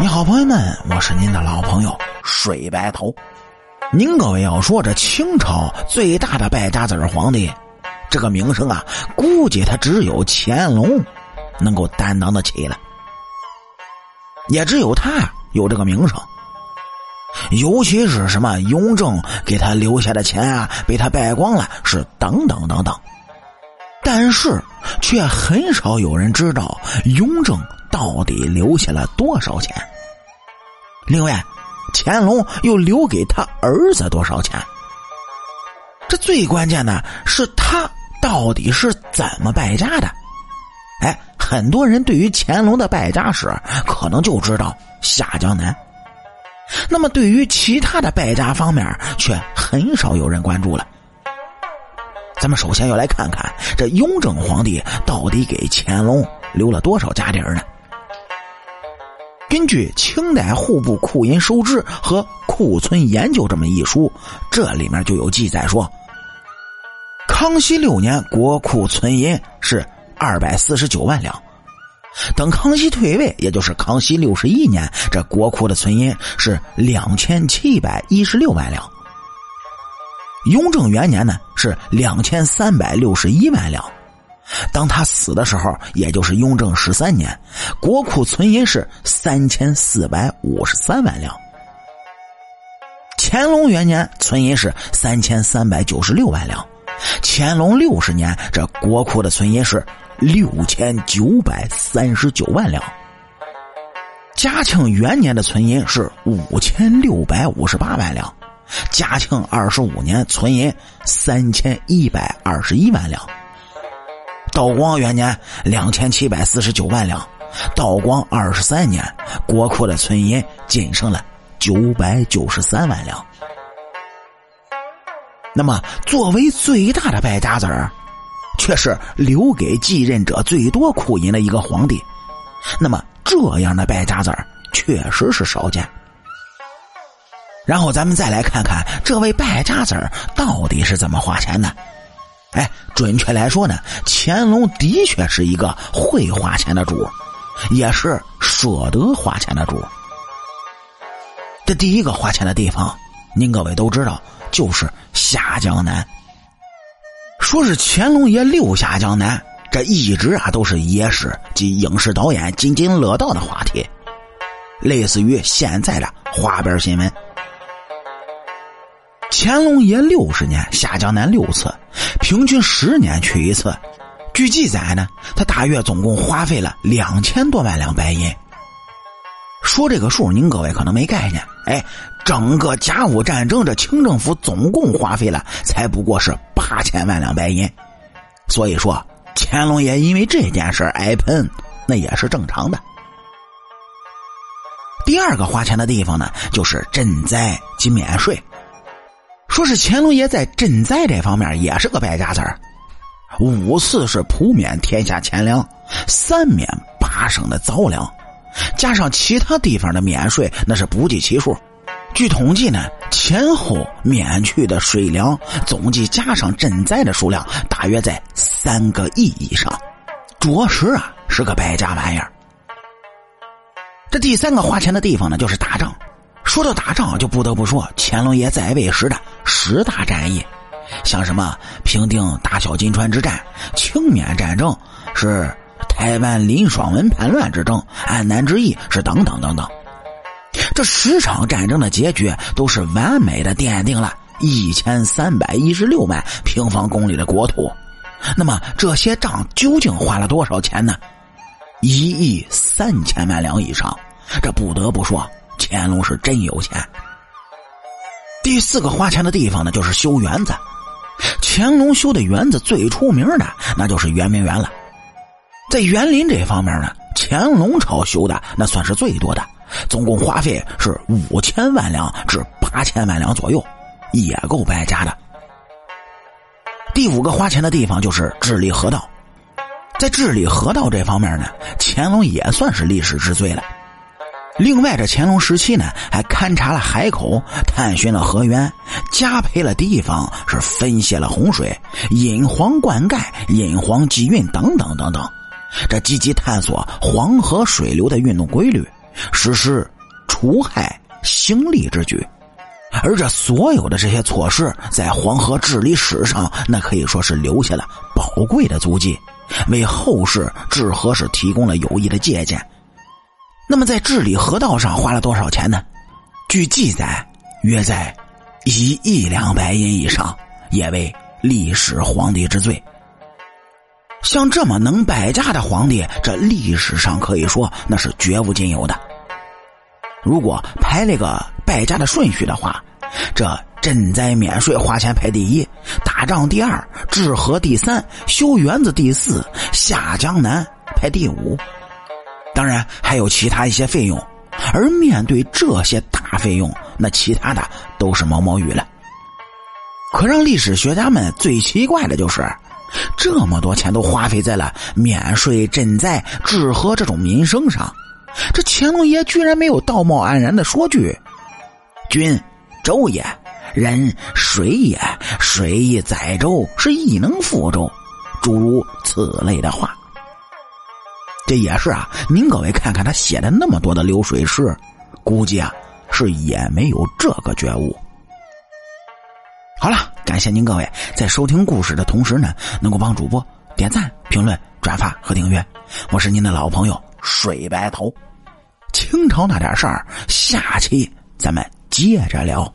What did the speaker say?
你好，朋友们，我是您的老朋友水白头。您各位要说这清朝最大的败家子儿皇帝，这个名声啊，估计他只有乾隆能够担当得起了，也只有他有这个名声。尤其是什么雍正给他留下的钱啊，被他败光了，是等等等等。但是却很少有人知道雍正。到底留下了多少钱？另外，乾隆又留给他儿子多少钱？这最关键的是，他到底是怎么败家的？哎，很多人对于乾隆的败家史可能就知道下江南，那么对于其他的败家方面，却很少有人关注了。咱们首先要来看看这雍正皇帝到底给乾隆留了多少家底儿呢？根据清代户部库银收支和库存研究这么一书，这里面就有记载说，康熙六年国库存银是二百四十九万两，等康熙退位，也就是康熙六十一年，这国库的存银是两千七百一十六万两，雍正元年呢是两千三百六十一万两。当他死的时候，也就是雍正十三年，国库存银是三千四百五十三万两。乾隆元年存银是三千三百九十六万两，乾隆六十年这国库的存银是六千九百三十九万两。嘉庆元年的存银是五千六百五十八万两，嘉庆二十五年存银三千一百二十一万两。道光元年两千七百四十九万两，道光二十三年国库的存银仅剩了九百九十三万两。那么，作为最大的败家子儿，却是留给继任者最多库银的一个皇帝。那么，这样的败家子儿确实是少见。然后，咱们再来看看这位败家子儿到底是怎么花钱的。哎，准确来说呢，乾隆的确是一个会花钱的主，也是舍得花钱的主。这第一个花钱的地方，您各位都知道，就是下江南。说是乾隆爷六下江南，这一直啊都是野史及影视导演津津乐道的话题，类似于现在的花边新闻。乾隆爷六十年下江南六次。平均十年去一次，据记载呢，他大约总共花费了两千多万两白银。说这个数，您各位可能没概念。哎，整个甲午战争，这清政府总共花费了才不过是八千万两白银。所以说，乾隆爷因为这件事挨喷，那也是正常的。第二个花钱的地方呢，就是赈灾及免税。说是乾隆爷在赈灾这方面也是个败家子儿，五次是普免天下钱粮，三免八省的糟粮，加上其他地方的免税，那是不计其数。据统计呢，前后免去的税粮总计加上赈灾的数量，大约在三个亿以上，着实啊是个败家玩意儿。这第三个花钱的地方呢，就是打仗。说到打仗，就不得不说乾隆爷在位时的十大战役，像什么平定大小金川之战、清缅战争，是台湾林爽文叛乱之争、安南之役，是等等等等。这十场战争的结局都是完美的奠定了一千三百一十六万平方公里的国土。那么这些仗究竟花了多少钱呢？一亿三千万两以上。这不得不说。乾隆是真有钱。第四个花钱的地方呢，就是修园子。乾隆修的园子最出名的，那就是圆明园了。在园林这方面呢，乾隆朝修的那算是最多的，总共花费是五千万两至八千万两左右，也够败家的。第五个花钱的地方就是治理河道，在治理河道这方面呢，乾隆也算是历史之最了。另外，这乾隆时期呢，还勘察了海口，探寻了河源，加培了地方，是分泄了洪水，引黄灌溉，引黄集运等等等等。这积极探索黄河水流的运动规律，实施除害兴利之举。而这所有的这些措施，在黄河治理史上，那可以说是留下了宝贵的足迹，为后世治河是提供了有益的借鉴。那么，在治理河道上花了多少钱呢？据记载，约在一亿两白银以上，也为历史皇帝之最。像这么能败家的皇帝，这历史上可以说那是绝无仅有的。如果排那个败家的顺序的话，这赈灾免税花钱排第一，打仗第二，治河第三，修园子第四，下江南排第五。当然还有其他一些费用，而面对这些大费用，那其他的都是毛毛雨了。可让历史学家们最奇怪的就是，这么多钱都花费在了免税、赈灾、治河这种民生上。这乾隆爷居然没有道貌岸然的说句“君舟也，人水也，水亦载舟，是亦能覆舟”，诸如此类的话。这也是啊，您各位看看他写的那么多的流水诗，估计啊是也没有这个觉悟。好了，感谢您各位在收听故事的同时呢，能够帮主播点赞、评论、转发和订阅。我是您的老朋友水白头。清朝那点事儿，下期咱们接着聊。